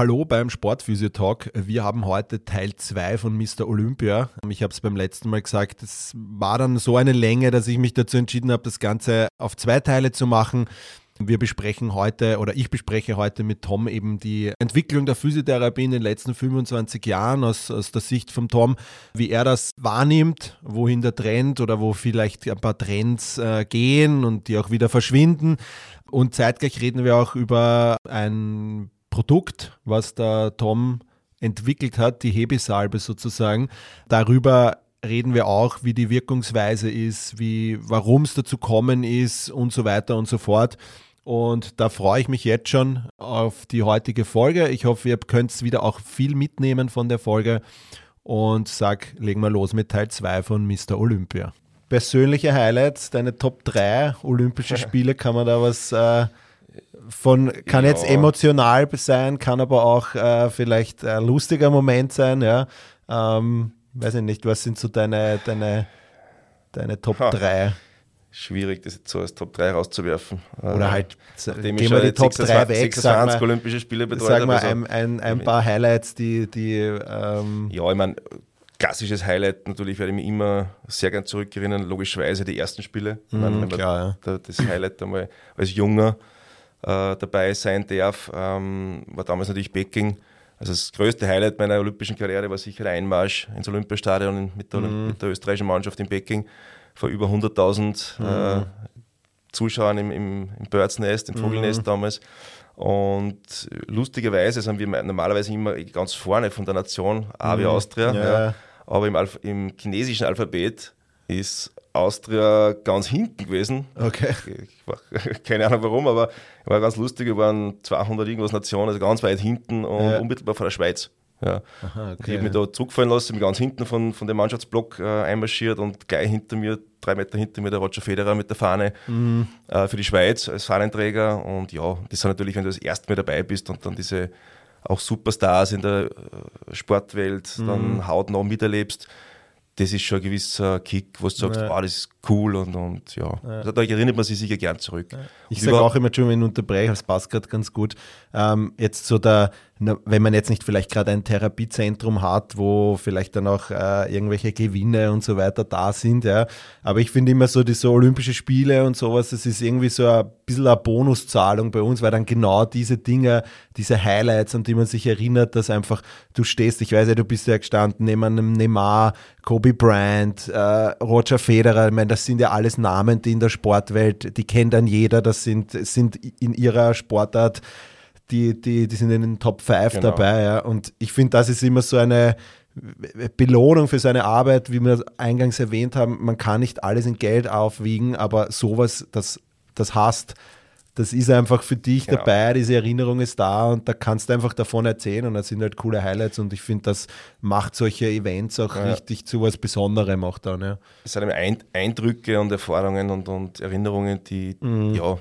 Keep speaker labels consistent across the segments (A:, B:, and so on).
A: Hallo beim Sportphysio-Talk. Wir haben heute Teil 2 von Mr. Olympia. Ich habe es beim letzten Mal gesagt, es war dann so eine Länge, dass ich mich dazu entschieden habe, das Ganze auf zwei Teile zu machen. Wir besprechen heute oder ich bespreche heute mit Tom eben die Entwicklung der Physiotherapie in den letzten 25 Jahren aus, aus der Sicht von Tom, wie er das wahrnimmt, wohin der Trend oder wo vielleicht ein paar Trends äh, gehen und die auch wieder verschwinden. Und zeitgleich reden wir auch über ein Produkt, was der Tom entwickelt hat, die Hebesalbe sozusagen. Darüber reden wir auch, wie die Wirkungsweise ist, wie, warum es dazu kommen ist und so weiter und so fort. Und da freue ich mich jetzt schon auf die heutige Folge. Ich hoffe, ihr könnt wieder auch viel mitnehmen von der Folge und sag, legen wir los mit Teil 2 von Mr. Olympia. Persönliche Highlights, deine Top 3 Olympische Spiele, kann man da was äh, von, kann jetzt
B: Ja.
A: emotional sein, kann aber auch äh, vielleicht ein lustiger Moment sein, ja. Ähm, weiß ich nicht, was sind so deine, deine, deine Top
B: Ha.
A: 3?
B: Schwierig, das jetzt so als Top 3 rauszuwerfen.
A: Oder
B: Äh,
A: halt,
B: nachdem
A: gehen wir die
B: jetzt
A: Top 3
B: 26
A: weg, sag
B: 26
A: mal,
B: Olympische Spiele betreut
A: sag mal
B: also-
A: ein, ein, ein paar Highlights, die, die ähm,
B: Ja, ich meine, klassisches Highlight, natürlich werde ich mich immer sehr gern zurückerinnern, logischerweise die ersten Spiele.
A: Mhm, klar,
B: da das Highlight einmal als Junger äh, dabei sein darf, ähm, war damals natürlich Peking. Also das größte Highlight meiner olympischen Karriere war sicher der Einmarsch ins Olympiastadion mit der,
A: Mhm.
B: mit der österreichischen Mannschaft in Peking vor über 100.000
A: Mhm.
B: äh, Zuschauern im, im, im Birds Nest, im Vogelnest damals. Und lustigerweise sind wir normalerweise immer ganz vorne von der Nation, A wie Austria.
A: Ja.
B: Ja. Aber im, Alph im chinesischen Alphabet ist Austria ganz hinten gewesen.
A: Okay.
B: Ich war, keine Ahnung warum, aber war ganz lustig. Wir waren 200 irgendwas Nationen, also ganz weit hinten und
A: Ja.
B: unmittelbar vor der Schweiz. Ja.
A: Aha,
B: Ich habe mich da zurückfallen lassen, bin ganz hinten von, von dem Mannschaftsblock äh, einmarschiert und gleich hinter mir, drei Meter hinter mir, der Roger Federer mit der Fahne
A: Mhm.
B: äh, für die Schweiz als Fahnenträger. Und ja, das ist natürlich, wenn du das erste Mal dabei bist und dann diese auch Superstars in der äh, Sportwelt
A: Mhm.
B: dann hautnah miterlebst, das ist schon ein gewisser Kick, wo du sagst,
A: Ja.
B: wow, das ist cool und, und ja. Also da erinnert man sich sicher gern zurück.
A: Ich
B: Und
A: sage auch immer, Entschuldigung, wenn ich unterbreche, das passt gerade ganz gut. Ähm, jetzt so der, wenn man jetzt nicht vielleicht gerade ein Therapiezentrum hat, wo vielleicht dann auch äh, irgendwelche Gewinne und so weiter da sind, ja. Aber ich finde immer so, diese Olympische Spiele und sowas, das ist irgendwie so ein bisschen eine Bonuszahlung bei uns, weil dann genau diese Dinge, diese Highlights, an die man sich erinnert, dass einfach du stehst, ich weiß ja, du bist ja gestanden neben einem Neymar, Kobe Bryant, äh, Roger Federer, ich meine, das sind ja alles Namen, die in der Sportwelt, die kennt dann jeder, das sind, sind in ihrer Sportart, die, die, die sind in den Top 5
B: Genau.
A: dabei, ja. Und ich finde, das ist immer so eine Belohnung für seine Arbeit, wie wir eingangs erwähnt haben, man kann nicht alles in Geld aufwiegen, aber sowas, das, das hast, das ist einfach für dich
B: Genau.
A: dabei, diese Erinnerung ist da und da kannst du einfach davon erzählen und das sind halt coole Highlights und ich finde, das macht solche Events auch
B: Ja.
A: richtig zu was Besonderem auch dann, ja.
B: es sind Eindrücke und Erfahrungen und, und Erinnerungen, die,
A: Mhm.
B: ja,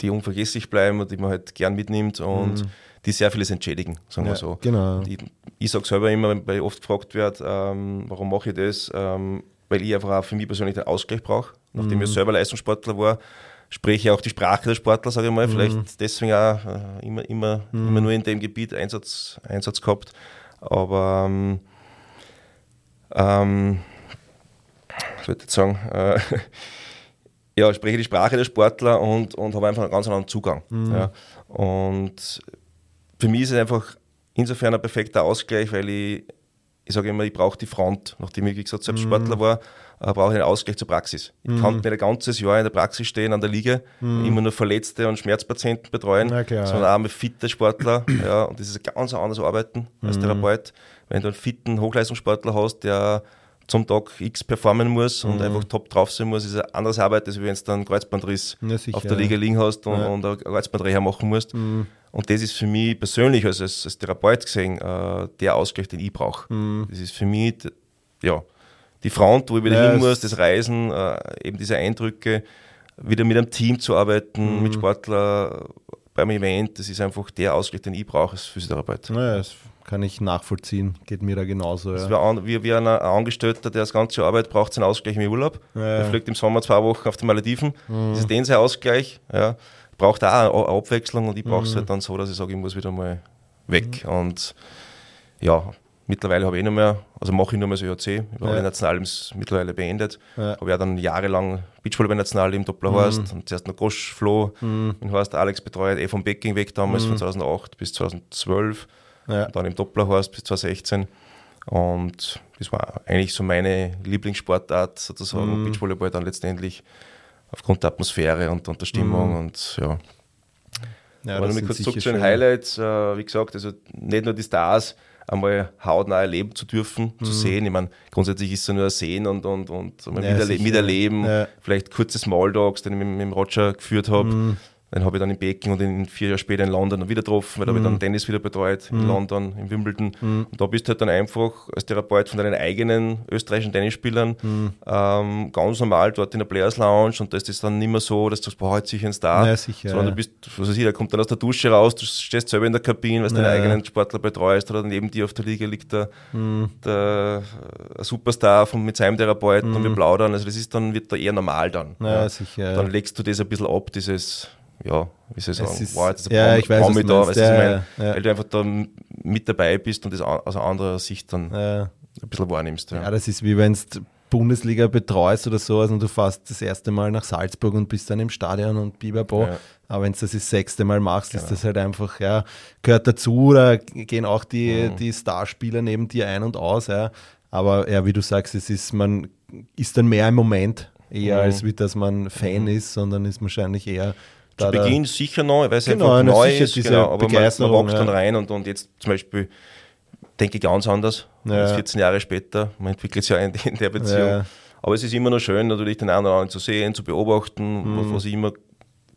B: die unvergesslich bleiben und die man halt gern mitnimmt und die sehr vieles entschädigen, sagen
A: Mhm. Ja,
B: wir so.
A: genau.
B: Die, ich sage selber immer, weil ich oft gefragt wird, ähm, warum mache ich das, ähm, weil ich einfach auch für mich persönlich den Ausgleich brauche. Nachdem
A: Mhm.
B: ich selber Leistungssportler war, spreche ich auch die Sprache der Sportler, sage ich mal.
A: Mhm.
B: Vielleicht deswegen auch äh, immer, immer, immer nur in dem Gebiet Einsatz, Einsatz gehabt. Aber ähm, ähm, was wollte ich jetzt sagen? Äh, ja, ich spreche die Sprache der Sportler und, und habe einfach einen ganz anderen Zugang. Ja. Und für mich ist es einfach insofern ein perfekter Ausgleich, weil ich, ich sage immer, ich brauche die Front, nachdem ich, wie gesagt, selbst Sportler war, äh, brauche ich einen Ausgleich zur Praxis. Ich kann nicht ein ganzes Jahr in der Praxis stehen, an der Liege, immer nur Verletzte und Schmerzpatienten betreuen,
A: klar,
B: sondern auch mit fitte Sportler. ja, und das ist ein ganz anderes Arbeiten als Therapeut. Wenn du einen fitten Hochleistungssportler hast, der zum Tag X performen muss und einfach top drauf sein muss, ist eine andere Arbeit, als wenn du dann einen Kreuzbandriss
A: Ja, sicher,
B: auf der Liga liegen hast und,
A: Ja.
B: und eine Kreuzbandreha machen musst. Und das ist für mich persönlich, also als, als Therapeut gesehen, äh, der Ausgleich, den ich brauche. Das ist für mich, ja, die Front, wo ich wieder
A: Ja,
B: hin muss, das Reisen, äh, eben diese Eindrücke, wieder mit einem Team zu arbeiten, mit Sportler beim Event, das ist einfach der Ausgleich, den ich brauche als Physiotherapeut.
A: Naja, kann ich nachvollziehen. Geht mir da genauso. Ja.
B: an, wie, wie ein Angestellter, der das ganze Jahr arbeitet, braucht seinen Ausgleich im Urlaub.
A: Ja,
B: Der fliegt im Sommer zwei Wochen auf die Malediven. Das ist den sein Ausgleich. Ja. Braucht auch eine Abwechslung und ich brauche es halt dann so, dass ich sage, ich muss wieder mal weg. Und ja, mittlerweile habe ich eh noch mehr, also mache ich nur mehr so IOC. Ich habe
A: Ja.
B: alle Nationalteams mittlerweile beendet.
A: Ja.
B: Habe ja dann jahrelang Beachvolleyball-National im Dopplerhorst und zuerst noch Gosch Flo, den Horst Alex betreut, eh vom Becking weg damals von 2008 bis 2012
A: Ja.
B: und dann im Dopplerhorst bis 2016. Und das war eigentlich so meine Lieblingssportart, sozusagen, Beachvolleyball dann letztendlich aufgrund der Atmosphäre und, und der Stimmung. Und ja,
A: Ja,
B: aber nochmal kurz zurück zu den Highlights. Äh, wie gesagt, also nicht nur die Stars einmal hautnah erleben zu dürfen, zu sehen. Ich meine, grundsätzlich ist es ja nur ein Sehen und, und, und
A: Ja,
B: miterle
A: sicher.
B: miterleben.
A: Ja.
B: Vielleicht kurze Small Dogs, den ich mit, mit dem Roger geführt habe. Den habe ich dann in Peking und in vier Jahre später in London wieder getroffen, weil da habe ich dann Tennis wieder betreut, in London, in Wimbledon. Und da bist du halt dann einfach als Therapeut von deinen eigenen österreichischen Tennisspielern ähm, ganz normal dort in der Players Lounge und da ist es dann nicht mehr so, dass du sagst, boah, heute sicher ein Star,
A: Ja, sicher,
B: sondern
A: ja.
B: du bist, was weiß ich, der kommt dann aus der Dusche raus, du stehst selber in der Kabine, weil du
A: Ja.
B: deine eigenen Sportler betreust oder neben dir auf der Liga liegt der,
A: Mhm.
B: der äh, Superstar von, mit seinem Therapeuten und wir plaudern, also das ist dann, wird da eher normal dann.
A: Mhm. Ja, sicher.
B: Dann legst du das ein bisschen ab, dieses, ja, wie soll ich sagen,
A: ist-
B: wow, jetzt ein
A: ja, ich weiß,
B: Promi da, weißt
A: Ja,
B: meine?
A: ja,
B: weil du einfach da mit dabei bist und das aus anderer Sicht dann
A: Ja.
B: ein bisschen wahrnimmst. Ja.
A: Ja, das ist wie wenn du Bundesliga betreust oder sowas und du fährst das erste Mal nach Salzburg und bist dann im Stadion und bibabo.
B: Ja.
A: Aber wenn du das das sechste Mal machst, ist das halt einfach, ja, gehört dazu, da gehen auch die, die Starspieler neben dir ein und aus, ja. Aber ja, wie du sagst, es ist, man ist dann mehr im Moment, eher als wie dass man Fan ist, sondern ist wahrscheinlich eher
B: Zu Beginn sicher neu, weil es
A: Genau,
B: einfach neu ist, genau, aber man, man wächst dann
A: ja.
B: rein und, und jetzt zum Beispiel denke ich ganz anders,
A: Ja.
B: als 14 Jahre später, man entwickelt sich ja in, in der Beziehung.
A: Ja.
B: Aber es ist immer noch schön, natürlich den einen oder anderen zu sehen, zu beobachten.
A: Mhm.
B: Was, was ich immer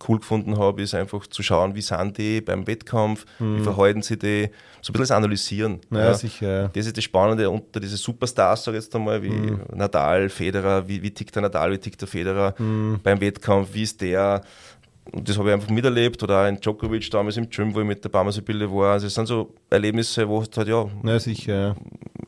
B: cool gefunden habe, ist einfach zu schauen, wie sind die beim Wettkampf, wie verhalten sie die, so ein bisschen das Analysieren.
A: Mhm. Ja, sicher, ja.
B: Das ist das Spannende unter diese Superstars, sag ich jetzt einmal, wie
A: Mhm.
B: Nadal, Federer, wie, wie tickt der Nadal, wie tickt der Federer
A: Mhm.
B: beim Wettkampf, wie ist der. Und das habe ich einfach miterlebt. Oder auch in Djokovic damals im Gym, wo ich mit der Barmer Sibylle war. Also es sind so Erlebnisse, wo du halt ja
A: Ja, sicher, ja.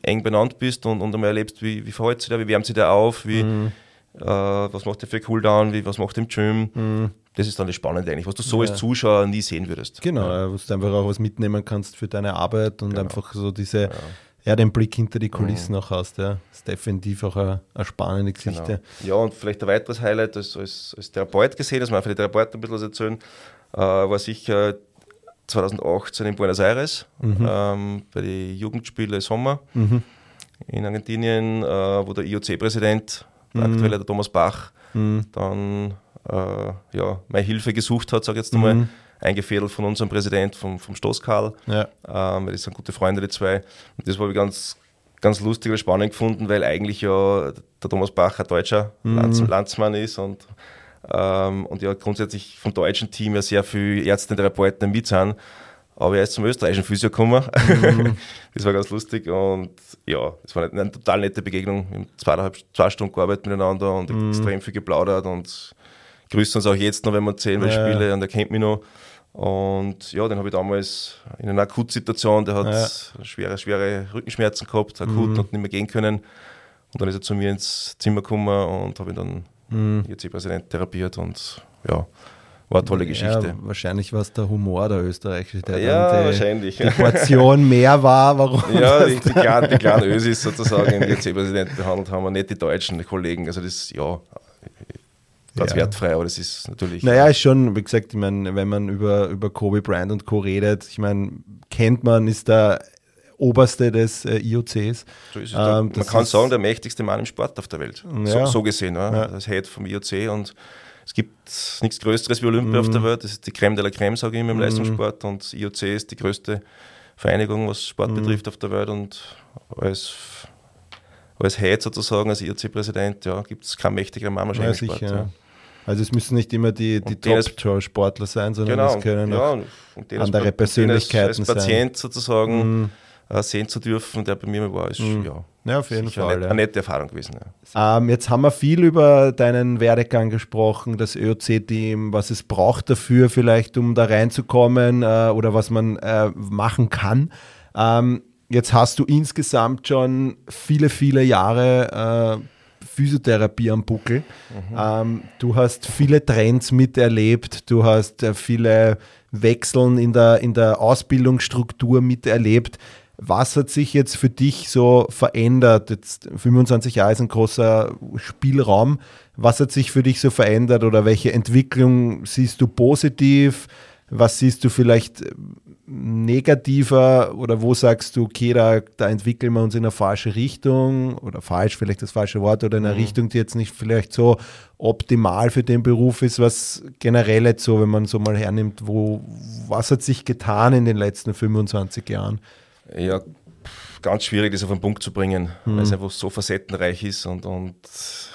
B: eng benannt bist und, und einmal erlebst, wie, wie verhält sich der, wie wärmt sich der auf, wie,
A: Mhm.
B: äh, was macht der für Cooldown, wie, was macht der im Gym. Das ist dann das Spannende eigentlich, was du so als Zuschauer nie sehen würdest.
A: Genau, ja. wo du einfach auch was mitnehmen kannst für deine Arbeit und einfach so diese, ja. den Blick hinter die Kulissen auch hast. Ja. Das ist definitiv auch eine, eine spannende Geschichte.
B: Genau. Ja, und vielleicht ein weiteres Highlight als, als, als Therapeut gesehen, dass wir für die Therapeuten ein bisschen was erzählen, äh, war sicher 2018 in Buenos Aires ähm, bei den Jugendspielen Sommer in Argentinien, äh, wo der IOC-Präsident, der aktuelle der Thomas Bach, dann äh, ja, meine Hilfe gesucht hat, sage ich jetzt einmal, eingefädelt von unserem Präsident, vom, vom Stoßkarl.
A: Ja.
B: Ähm, das sind gute Freunde, die zwei. Und das habe ich ganz, ganz lustig und spannend gefunden, weil eigentlich ja der Thomas Bach ein deutscher Lands Landsmann ist und, ähm, und ja grundsätzlich vom deutschen Team ja sehr viele Ärzte und Therapeuten mit sind. Aber er ist zum österreichischen Physio gekommen. das war ganz lustig und ja, es war eine, eine total nette Begegnung. Wir haben zweieinhalb, zwei Stunden gearbeitet miteinander und extrem viel geplaudert und grüßen uns auch jetzt noch, wenn wir uns sehen, weil ich
A: Ja.
B: spiele und er kennt mich noch. Und ja, den habe ich damals in einer Akutsituation, der hat schwere, schwere Rückenschmerzen gehabt, akut und nicht mehr gehen können. Und dann ist er zu mir ins Zimmer gekommen und habe ihn dann
A: Mhm.
B: IOC-Präsident therapiert und ja, war eine tolle Geschichte.
A: Ja, wahrscheinlich war es der Humor der Österreicher, der
B: Ja,
A: die,
B: wahrscheinlich.
A: die Portion mehr war, warum
B: Ja, die, die, kleinen, die kleinen Ösis sozusagen den IOC-Präsidenten behandelt haben, und nicht die deutschen Kollegen. Also das, ja, ganz
A: Ja.
B: wertfrei, aber das ist natürlich...
A: Naja, ist schon, wie gesagt, ich meine, wenn man über, über Kobe Bryant und Co. redet, ich meine, kennt man, ist der Oberste des äh, IOCs.
B: So
A: Ähm,
B: man kann sagen, der mächtigste Mann im Sport auf der Welt.
A: Ja.
B: So, so gesehen, ja.
A: Ja.
B: das Head vom IOC. Und es gibt nichts Größeres wie Olympia auf der
A: Mhm.
B: Welt. Das ist die Creme de la Creme, sage ich immer, im Leistungssport. Und IOC ist die größte Vereinigung, was Sport
A: Mhm.
B: betrifft, auf der Welt. Und als als Head sozusagen, als IRC-Präsident, ja, gibt es keinen mächtigeren Mann wahrscheinlich.
A: Ja, sicher. Ja. Also es müssen nicht immer die, die Top-Sportler sein, sondern
B: genau,
A: es können
B: ja,
A: auch andere Persönlichkeiten
B: als, als Patient sein. sozusagen mm. sehen zu dürfen, der bei mir war, ist mm. ja,
A: ja, auf jeden Fall.
B: Eine,
A: ja.
B: eine nette Erfahrung gewesen.
A: Ja. Ähm, jetzt haben wir viel über deinen Werdegang gesprochen, das ÖOC-Team, was es braucht dafür, vielleicht um da reinzukommen äh, oder was man äh, machen kann. Ähm, jetzt hast du insgesamt schon viele, viele Jahre äh, Physiotherapie am Buckel. Mhm. Ähm, du hast viele Trends miterlebt, du hast äh, viele Wechseln in der, in der Ausbildungsstruktur miterlebt. Was hat sich jetzt für dich so verändert? Jetzt 25 Jahre ist ein großer Spielraum. Was hat sich für dich so verändert oder welche Entwicklung siehst du positiv? Was siehst du vielleicht negativer oder wo sagst du, okay, da, da entwickeln wir uns in eine falsche Richtung oder falsch, vielleicht das falsche Wort oder in eine mhm. Richtung, die jetzt nicht vielleicht so optimal für den Beruf ist, was generell jetzt so, wenn man so mal hernimmt, wo, was hat sich getan in den letzten 25 Jahren?
B: Ja, ganz schwierig, das auf den Punkt zu bringen, mhm. weil es einfach so facettenreich ist und, und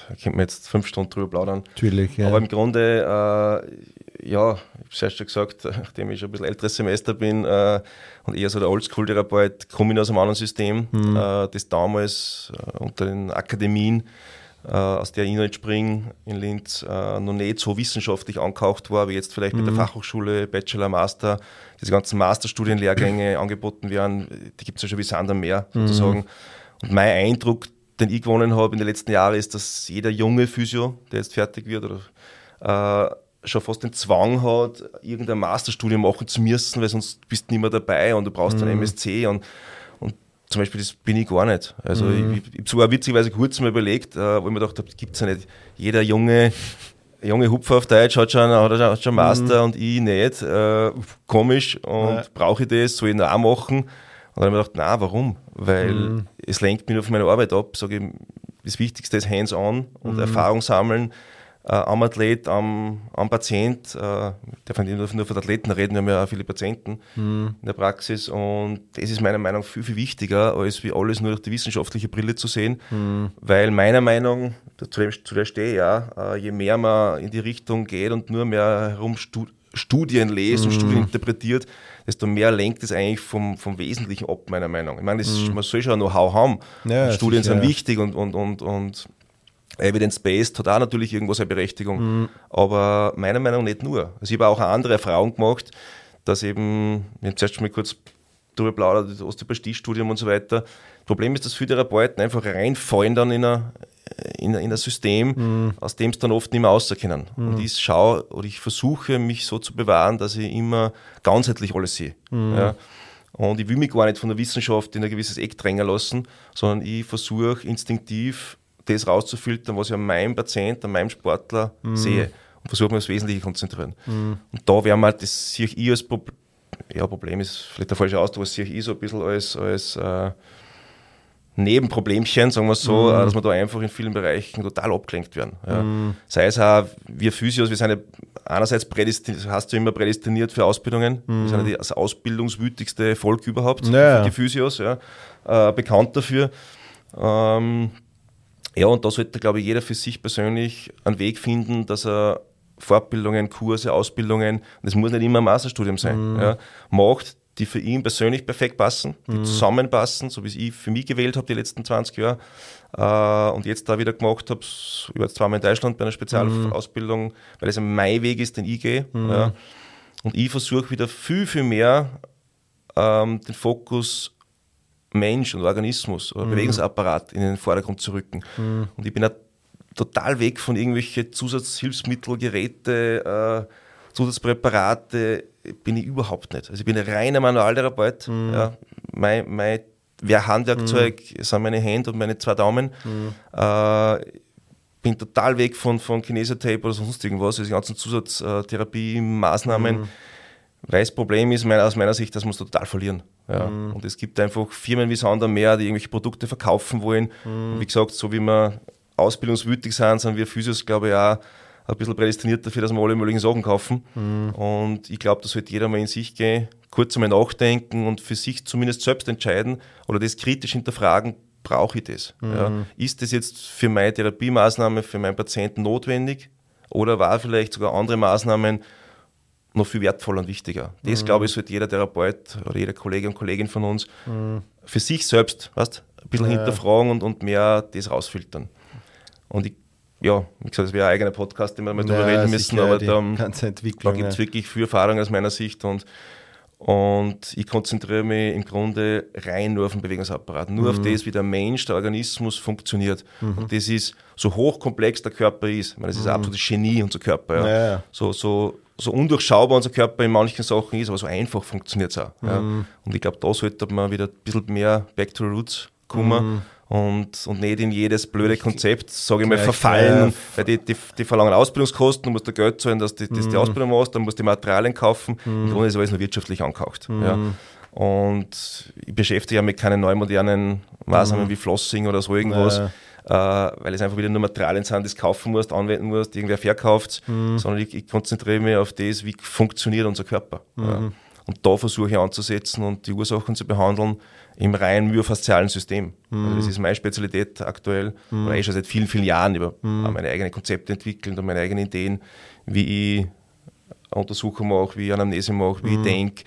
B: da könnte man jetzt fünf Stunden drüber plaudern.
A: Natürlich,
B: ja. Aber im Grunde, äh, ja, ich habe es schon gesagt, nachdem ich schon ein bisschen älteres Semester bin äh, und eher so der Oldschool-Therapeut, komme ich aus einem anderen System, mhm. äh, das damals äh, unter den Akademien, äh, aus der ich entspringe in Linz, äh, noch nicht so wissenschaftlich angehaucht war, wie jetzt vielleicht mhm. mit der hm. Fachhochschule, Bachelor, Master, diese ganzen Masterstudienlehrgänge angeboten werden, die gibt es ja schon wie Sand am Meer hm. sozusagen. Mhm. Und mein Eindruck, den ich gewonnen habe in den letzten Jahren, ist, dass jeder junge Physio, der jetzt fertig wird, oder, äh, schon fast den Zwang hat, irgendein Masterstudium machen zu müssen, weil sonst bist du nicht mehr dabei und du brauchst mhm. einen MSC und, und zum Beispiel das bin ich gar nicht. Also mhm. ich, ich habe sogar witzigerweise kurz mal überlegt, äh, wo ich mir gedacht habe, gibt es ja nicht. Jeder junge, junge Hupfer auf Deutsch hat schon, hat schon Master mhm. und ich nicht. Äh, komisch und ja. brauche ich das, soll ich auch machen? Und dann habe ich mir gedacht, na, warum? Weil mhm. es lenkt mich auf meine Arbeit ab. Sage ich, das Wichtigste ist Hands-on und mhm. Erfahrung sammeln äh, am Athlet, am, am Patient, äh, darf nicht nur, von Athleten reden, wir haben ja auch viele Patienten mhm. in der Praxis und das ist meiner Meinung nach viel, viel wichtiger, als wie alles nur durch die wissenschaftliche Brille zu sehen, mhm. weil meiner Meinung, zu, dem, zu der stehe ja, äh, je mehr man in die Richtung geht und nur mehr herum Studien lest und mhm. Studien interpretiert, desto mehr lenkt es eigentlich vom, vom Wesentlichen ab, meiner Meinung. Ich meine, das, mhm. man soll schon Know-how haben. Ja, Studien sicher, sind ja. wichtig und, und, und, und Evidence-Based hat auch natürlich irgendwo seine Berechtigung, mhm. aber meiner Meinung nach nicht nur. Also ich habe auch eine andere Erfahrung gemacht, dass eben, wir haben zuerst mal kurz darüber plaudert, das Osteopathie-Studium und so weiter. Problem ist, dass viele Therapeuten einfach reinfallen dann in ein, in, in ein System, mhm. aus dem sie dann oft nicht mehr rauskennen. Mhm. Und ich schaue oder ich versuche, mich so zu bewahren, dass ich immer ganzheitlich alles sehe. Mhm. Ja. Und ich will mich gar nicht von der Wissenschaft in ein gewisses Eck drängen lassen, sondern ich versuche instinktiv das rauszufiltern, was ich an meinem Patient, an meinem Sportler mhm. sehe und versuche mich aufs Wesentliche konzentrieren. Mhm. Und da wäre mal, das sehe ich als Problem, ja, Problem ist vielleicht der falsche Ausdruck, das sehe ich so ein bisschen als, als äh, Nebenproblemchen, sagen wir so, mhm. dass wir da einfach in vielen Bereichen total abgelenkt werden. Ja. Mhm. Sei es auch, wir Physios, wir sind ja einerseits prädestiniert, hast du immer prädestiniert für Ausbildungen, mhm. wir sind ja das ausbildungswütigste Volk überhaupt,
A: ja.
B: die Physios, ja, äh, bekannt dafür. Ähm, ja, und da sollte, glaube ich, jeder für sich persönlich einen Weg finden, dass er Fortbildungen, Kurse, Ausbildungen, das muss nicht immer ein Masterstudium sein, mhm. ja, macht, die für ihn persönlich perfekt passen, die mhm. zusammenpassen, so wie ich für mich gewählt habe die letzten 20 Jahre äh, und jetzt da wieder gemacht habe, ich war jetzt zweimal in Deutschland bei einer Spezialausbildung, mhm. weil es ein mein Weg ist, den ich gehe. Mhm. Ja. Und ich versuche wieder viel, viel mehr ähm, den Fokus Mensch und Organismus oder mhm. Bewegungsapparat in den Vordergrund zu rücken. Mhm. Und ich bin ja total weg von irgendwelchen Zusatzhilfsmittel, Geräte, äh, Zusatzpräparate, bin ich überhaupt nicht. Also ich bin ein reiner Manualtherapeut. Mhm. Ja, mein, mein Handwerkzeug mhm. sind meine Hände und meine zwei Daumen. Mhm. Äh, bin total weg von, von Kinesiotape oder sonst irgendwas, also die ganzen Zusatztherapie-Maßnahmen. Mhm. Weil das Problem ist aus meiner Sicht, dass wir es total verlieren. Ja. Mhm. Und es gibt einfach Firmen wie Sander mehr, die irgendwelche Produkte verkaufen wollen. Mhm. Und wie gesagt, so wie wir ausbildungswütig sind, sind wir Physios, glaube ich, auch ein bisschen prädestiniert dafür, dass wir alle möglichen Sachen kaufen. Mhm. Und ich glaube, da sollte jeder mal in sich gehen, kurz einmal nachdenken und für sich zumindest selbst entscheiden oder das kritisch hinterfragen, brauche ich das? Mhm. Ja? Ist das jetzt für meine Therapiemaßnahme, für meinen Patienten notwendig? Oder war vielleicht sogar andere Maßnahmen noch viel wertvoller und wichtiger? Das, mhm. glaube ich, sollte jeder Therapeut oder jeder Kollege und Kollegin von uns mhm. für sich selbst weißt, ein bisschen ja. hinterfragen und, und mehr das rausfiltern. Und ich, ja, wie gesagt, es wäre ein eigener Podcast, den wir mal drüber reden müssen, aber da, da gibt es wirklich viel Erfahrung aus meiner Sicht und und ich konzentriere mich im Grunde rein nur auf den Bewegungsapparat, nur mhm. auf das, wie der Mensch, der Organismus funktioniert. Mhm. Und das ist, so hochkomplex der Körper ist, ich meine, das ist mhm. absolutes Genie, unser Körper. Ja. Ja, ja. So, so, so undurchschaubar unser Körper in manchen Sachen ist, aber so einfach funktioniert es auch. Ja. Mhm. Und ich glaube, da sollte man wieder ein bisschen mehr back to the roots kommen mhm und, und nicht in jedes blöde Konzept, sage ich mal, verfallen. Weil die, die, die verlangen Ausbildungskosten, du musst da Geld zahlen, dass du die, mhm. die Ausbildung machst, dann musst du die Materialien kaufen. Mhm. Im Grunde ist alles nur wirtschaftlich angehaucht. Mhm. Ja. Und ich beschäftige mich mit keinen neuen modernen Maßnahmen mhm. wie Flossing oder so irgendwas. Äh, weil es einfach wieder nur Materialien sind, du kaufen musst, anwenden musst, irgendwer verkauft, mhm. sondern ich, ich, konzentriere mich auf das, wie funktioniert unser Körper. Ja. Mhm. Und da versuche ich anzusetzen und die Ursachen zu behandeln, im rein myofaszialen System. Mhm. Also das ist meine Spezialität aktuell, mhm. oder eh schon seit vielen, vielen Jahren über mhm. meine eigenen Konzepte entwickelt und meine eigenen Ideen, wie ich Untersuchungen mache, wie ich Anamnese mache, wie ich mhm. denke.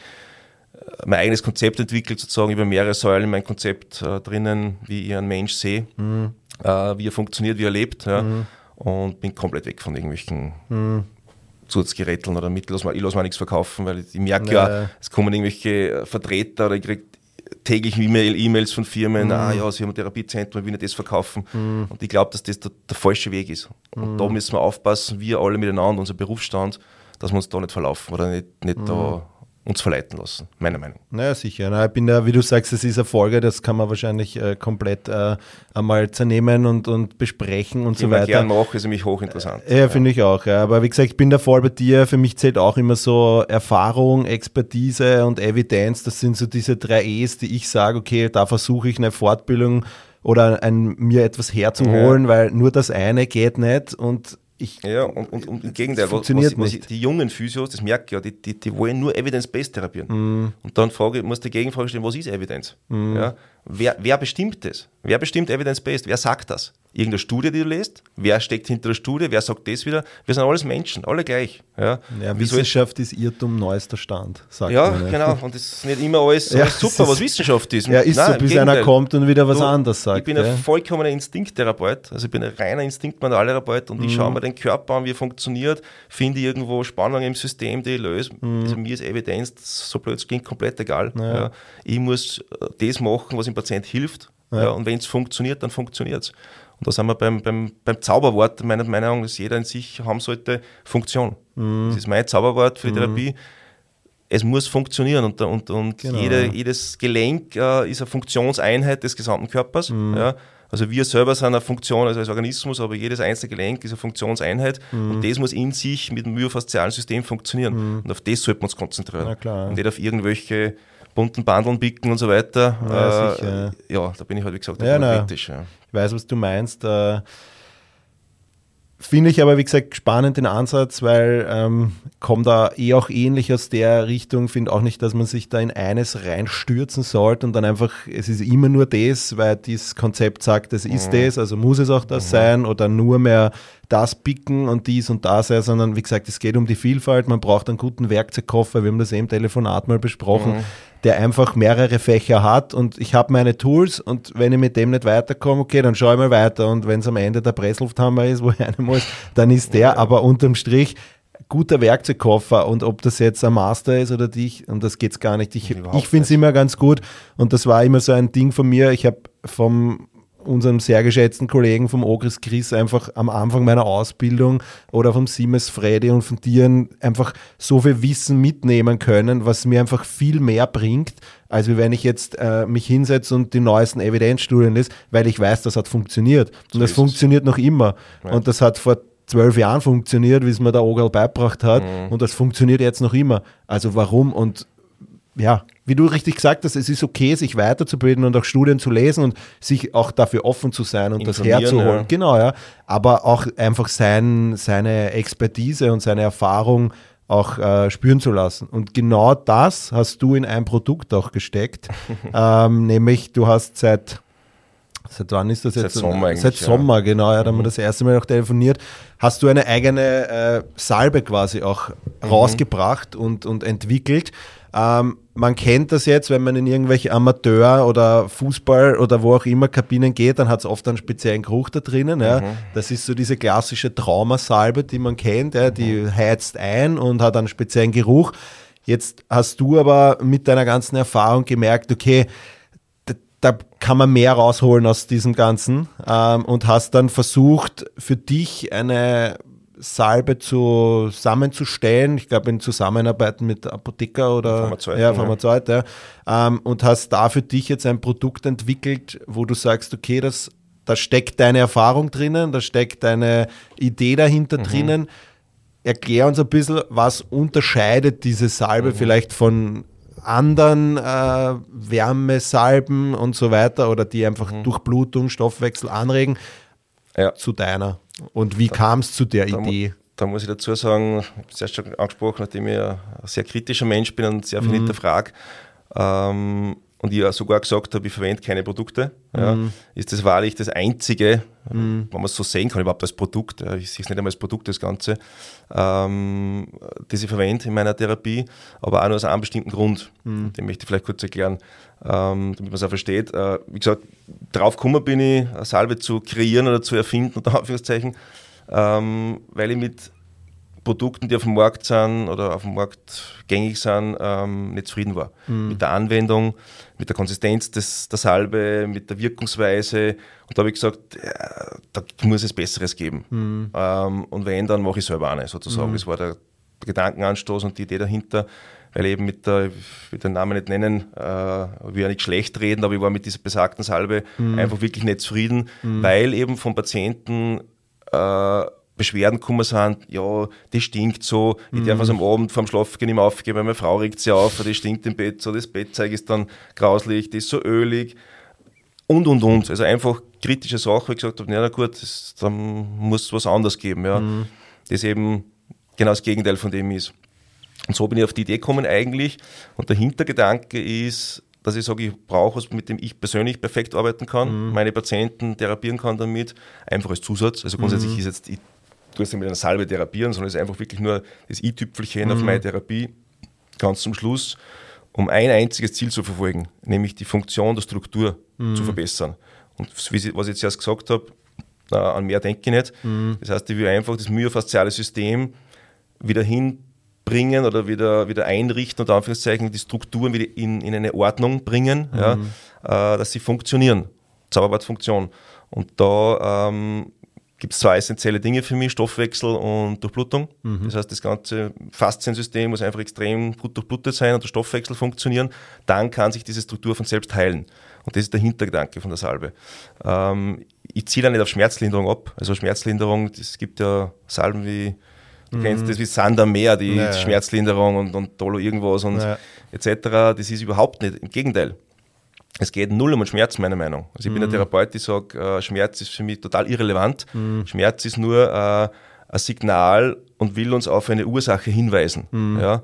B: Mein eigenes Konzept entwickelt, sozusagen über mehrere Säulen mein Konzept äh, drinnen, wie ich einen Mensch sehe, mhm. Äh, wie er funktioniert, wie er lebt. Ja. Mhm. Und bin komplett weg von irgendwelchen Zusatzgeräteln oder Mitteln. Ich lasse mir nichts verkaufen, weil ich merke ja, es kommen irgendwelche Vertreter oder ich kriege täglich E-Mails von Firmen, mhm. ah ja, sie haben ein Therapiezentrum, wir wollen das verkaufen. Mhm. Und ich glaube, dass das der, der, falsche Weg ist. Und mhm. da müssen wir aufpassen, wir alle miteinander, unser Berufsstand, dass wir uns da nicht verlaufen oder nicht, nicht da mhm uns verleiten lassen, meiner Meinung.
A: Naja, sicher. Na, ich bin ja, wie du sagst, es ist eine Folge, das kann man wahrscheinlich äh, komplett äh, einmal zernehmen und, und besprechen und
B: ich
A: so weiter.
B: gern mache, ist nämlich hochinteressant.
A: Äh, ja, finde ich auch. Ja. Aber wie gesagt, ich bin da voll bei dir. Für mich zählt auch immer so Erfahrung, Expertise und Evidenz. Das sind so diese drei E's, die ich sage, okay, da versuche ich eine Fortbildung oder ein, mir etwas herzuholen, ja. weil nur das eine geht nicht und ich,
B: ja, und, und, und im Gegenteil, was, was, was die jungen Physios, das merke ich ja, die, die, die wollen nur Evidence-Based therapieren. Mm. Und dann frage, muss die Gegenfrage stellen, was ist Evidence? Mm. Ja, wer, wer bestimmt das? Wer bestimmt Evidence-Based? Wer sagt das? irgendeine Studie, die du lest, wer steckt hinter der Studie, wer sagt das wieder, wir sind alles Menschen, alle gleich. Ja,
A: ja Wissenschaft ist Irrtum neuester Stand,
B: sagt Ja, man, genau, und es ist nicht immer alles, ja, alles super, was Wissenschaft ist.
A: Ja, ist Nein, so, bis einer kommt und wieder was du, anderes sagt.
B: Ich bin ein vollkommener Instinkttherapeut, also ich bin ein reiner Instinktmanualtherapeut und mhm. ich schaue mir den Körper an, wie er funktioniert, finde irgendwo Spannungen im System, die ich löse. Mhm. Also mir ist Evidenz, so blöd es klingt, komplett egal. Ja. Ich muss das machen, was dem Patient hilft. und wenn es funktioniert, dann funktioniert es. Und da sind wir beim, beim, beim Zauberwort, meiner Meinung nach, dass jeder in sich haben sollte, Funktion. Mhm. Das ist mein Zauberwort für die mhm. Therapie. Es muss funktionieren und, und, und genau. jede, jedes Gelenk äh, ist eine Funktionseinheit des gesamten Körpers. Mhm. Ja. Also wir selber sind eine Funktion, also als Organismus, aber jedes einzelne Gelenk ist eine Funktionseinheit mhm. und das muss in sich mit dem myofaszialen System funktionieren. Mhm. Und auf das sollten wir uns konzentrieren. Und nicht auf irgendwelche bunten Bandeln bicken und so weiter. Ja, äh, sicher, ja. da bin ich halt, wie gesagt, ja, kritisch. Ja.
A: Ich weiß, was du meinst. Äh, Finde ich aber, wie gesagt, spannend den Ansatz, weil ähm, kommt da eh auch ähnlich aus der Richtung. Finde auch nicht, dass man sich da in eines reinstürzen sollte und dann einfach, es ist immer nur das, weil dieses Konzept sagt, es ist mhm. das, also muss es auch das mhm. sein oder nur mehr das picken und dies und das sondern wie gesagt, es geht um die Vielfalt. Man braucht einen guten Werkzeugkoffer. Wir haben das eben Telefonat mal besprochen. Mhm der einfach mehrere Fächer hat und ich habe meine Tools und wenn ich mit dem nicht weiterkomme, okay, dann schaue ich mal weiter und wenn es am Ende der Presslufthammer ist, wo ich rein muss, dann ist der, aber unterm Strich guter Werkzeugkoffer und ob das jetzt ein Master ist oder dich, und das geht's gar nicht. Ich, ich finde es immer ganz gut und das war immer so ein Ding von mir. Ich habe vom unserem sehr geschätzten Kollegen vom Ogris Chris einfach am Anfang meiner Ausbildung oder vom Siemens Freddy und von dir einfach so viel Wissen mitnehmen können, was mir einfach viel mehr bringt, als wenn ich jetzt äh, mich hinsetze und die neuesten Evidenzstudien lese, weil ich weiß, das hat funktioniert. Und so das funktioniert es. noch immer. Ja. Und das hat vor zwölf Jahren funktioniert, wie es mir der Ogal beibracht hat. Mhm. Und das funktioniert jetzt noch immer. Also warum? Und ja, wie du richtig gesagt hast, es ist okay, sich weiterzubilden und auch Studien zu lesen und sich auch dafür offen zu sein und das herzuholen. Ja. Genau, ja. Aber auch einfach sein, seine Expertise und seine Erfahrung auch äh, spüren zu lassen. Und genau das hast du in ein Produkt auch gesteckt. ähm, nämlich, du hast seit Seit wann ist das jetzt?
B: Seit Sommer eigentlich.
A: Seit Sommer, ja. genau. Ja, da haben wir das erste Mal auch telefoniert. Hast du eine eigene äh, Salbe quasi auch mhm. rausgebracht und, und entwickelt? Ähm, man kennt das jetzt, wenn man in irgendwelche Amateur- oder Fußball- oder wo auch immer Kabinen geht, dann hat es oft einen speziellen Geruch da drinnen. Ja. Mhm. Das ist so diese klassische Traumasalbe, die man kennt. Ja. Die mhm. heizt ein und hat einen speziellen Geruch. Jetzt hast du aber mit deiner ganzen Erfahrung gemerkt, okay, da kann man mehr rausholen aus diesem Ganzen ähm, und hast dann versucht, für dich eine Salbe zusammenzustellen, ich glaube in Zusammenarbeit mit Apotheker oder
B: Pharmazeut,
A: ja, Pharmazeut, ja. Ähm, und hast da für dich jetzt ein Produkt entwickelt, wo du sagst, okay, das, da steckt deine Erfahrung drinnen, da steckt deine Idee dahinter mhm. drinnen. Erklär uns ein bisschen, was unterscheidet diese Salbe mhm. vielleicht von anderen äh, Wärmesalben und so weiter oder die einfach mhm. Durchblutung, Stoffwechsel anregen ja. zu deiner. Und wie kam es zu der
B: da
A: Idee?
B: Da muss ich dazu sagen, ich habe es erst schon angesprochen, nachdem ich ein sehr kritischer Mensch bin und sehr viel mhm. hinterfrage, ähm, und ich ja sogar gesagt habe, ich verwende keine Produkte, ja, mhm. ist das wahrlich das Einzige, mhm. wenn man es so sehen kann, überhaupt als Produkt, ja, ich sehe es nicht einmal als Produkt, das Ganze, ähm, das ich verwende in meiner Therapie, aber auch nur aus einem bestimmten Grund. Mhm. Den möchte ich vielleicht kurz erklären, ähm, damit man es auch versteht. Äh, wie gesagt, drauf gekommen bin ich, eine Salbe zu kreieren oder zu erfinden, unter Anführungszeichen, ähm, weil ich mit Produkten, die auf dem Markt sind oder auf dem Markt gängig sind, ähm, nicht zufrieden war. Mhm. Mit der Anwendung, mit der Konsistenz des, der Salbe, mit der Wirkungsweise. Und da habe ich gesagt, ja, da muss es Besseres geben. Mhm. Ähm, und wenn, dann mache ich selber eine, sozusagen. Mhm. Das war der, Gedankenanstoß und die Idee dahinter weil eben mit der, ich will den Namen nicht nennen, äh, will ja nicht schlecht reden, aber ich war mit dieser besagten Salbe mhm. einfach wirklich nicht zufrieden, mhm. weil eben vom Patienten äh, Beschwerden gekommen sind, ja, das stinkt so, ich mhm. darf es am Abend vorm Schlafgehen nicht mehr aufgeben, weil meine Frau regt sie auf, das stinkt im Bett, so das Bettzeug ist dann grauslich, das ist so ölig und und und. Also einfach kritische Sache, wo ich gesagt habe, na gut, das, dann muss es was anderes geben, ja. Mhm. Das eben genau das Gegenteil von dem ist. Und so bin ich auf die Idee gekommen eigentlich. Und der Hintergedanke ist, dass ich sage, ich brauche was, mit dem ich persönlich perfekt arbeiten kann, mhm. meine Patienten therapieren kann damit, einfach als Zusatz. Also grundsätzlich mhm. ist jetzt, ich du hast nicht mit einer Salbe therapieren, sondern es ist einfach wirklich nur das i-Tüpfelchen mhm. auf meine Therapie, ganz zum Schluss, um ein einziges Ziel zu verfolgen, nämlich die Funktion der Struktur mhm. zu verbessern. Und was ich jetzt erst gesagt habe, an mehr denke ich nicht. Mhm. Das heißt, ich will einfach das myofasziale System wieder hinbringen oder wieder, wieder einrichten, unter Anführungszeichen, die Strukturen wieder in, in eine Ordnung bringen, ja, mhm. äh, dass sie funktionieren. Zauberwortfunktion. Und da ähm, gibt es zwei essentielle Dinge für mich, Stoffwechsel und Durchblutung. Mhm. Das heißt, das ganze Fasziensystem muss einfach extrem gut durchblutet sein und der Stoffwechsel funktionieren. Dann kann sich diese Struktur von selbst heilen. Und das ist der Hintergedanke von der Salbe. Ähm, ich ziehe da nicht auf Schmerzlinderung ab. Also Schmerzlinderung, es gibt ja Salben wie, du mhm. kennst das wie Sandermeer, die naja. Schmerzlinderung und, und Dolo irgendwas und naja. etc. Das ist überhaupt nicht. Im Gegenteil es geht null um den Schmerz, meiner Meinung. Also ich mhm. bin ein. Therapeut, ich sage, äh, Schmerz ist für mich total irrelevant. Mhm. Schmerz ist nur äh, ein Signal und will uns auf eine Ursache hinweisen. Mhm. Ja?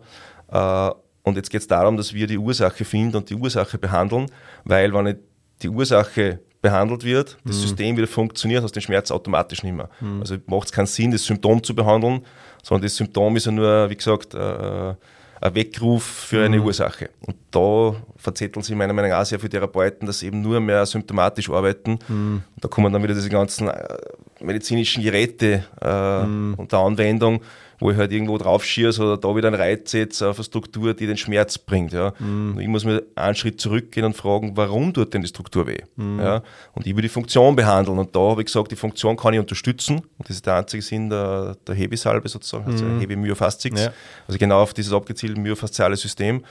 B: Äh, und jetzt geht es darum, dass wir die Ursache finden und die Ursache behandeln, weil wenn nicht die Ursache behandelt wird, das mhm. System wieder funktioniert, hast den Schmerz automatisch nicht mehr. Mhm. Also macht es keinen Sinn, das Symptom zu behandeln, sondern das Symptom ist ja nur, wie gesagt, äh, ein Weckruf für eine mhm. Ursache. Und da verzetteln sich meiner Meinung nach auch sehr viele Therapeuten, dass sie eben nur mehr symptomatisch arbeiten. Mhm. Da kommen dann wieder diese ganzen äh, medizinischen Geräte äh, mhm. unter Anwendung, wo ich halt irgendwo drauf schieße oder da wieder einen Reiz setze auf eine Struktur, die den Schmerz bringt. Ja. Mhm. Ich muss mir einen Schritt zurückgehen und fragen, warum tut denn die Struktur weh? Mhm. Ja. Und ich will die Funktion behandeln. Und da habe ich gesagt, die Funktion kann ich unterstützen. Und das ist der einzige Sinn der, der Hebesalbe sozusagen, also mhm. Hebe Myofascix. Ja. Also genau auf dieses abgezielte myofasziale System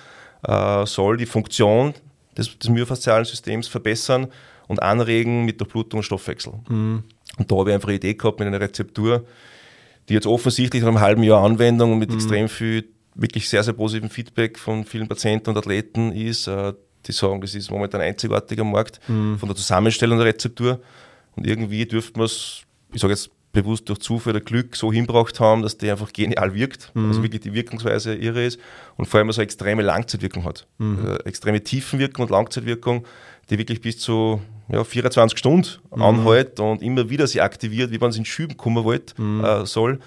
B: äh, soll die Funktion des, des myofaszialen Systems verbessern und anregen mit Durchblutung und Stoffwechsel. Mhm. Und da habe ich einfach eine Idee gehabt mit einer Rezeptur, die jetzt offensichtlich nach einem halben Jahr Anwendung und mit mhm. extrem viel, wirklich sehr, sehr positivem Feedback von vielen Patienten und Athleten ist. Äh, die sagen, das ist momentan ein einzigartiger Markt mhm. von der Zusammenstellung der Rezeptur. Und irgendwie dürften wir es, ich sage jetzt bewusst durch Zufall oder Glück so hinbracht haben, dass die einfach genial wirkt, mhm. also wirklich die Wirkungsweise irre ist und vor allem so eine extreme Langzeitwirkung hat. Mhm. Also extreme Tiefenwirkung und Langzeitwirkung, die wirklich bis zu ja, 24 Stunden mhm. anhält und immer wieder sie aktiviert, wie man es in Schüben kommen wollte, mhm. äh, soll.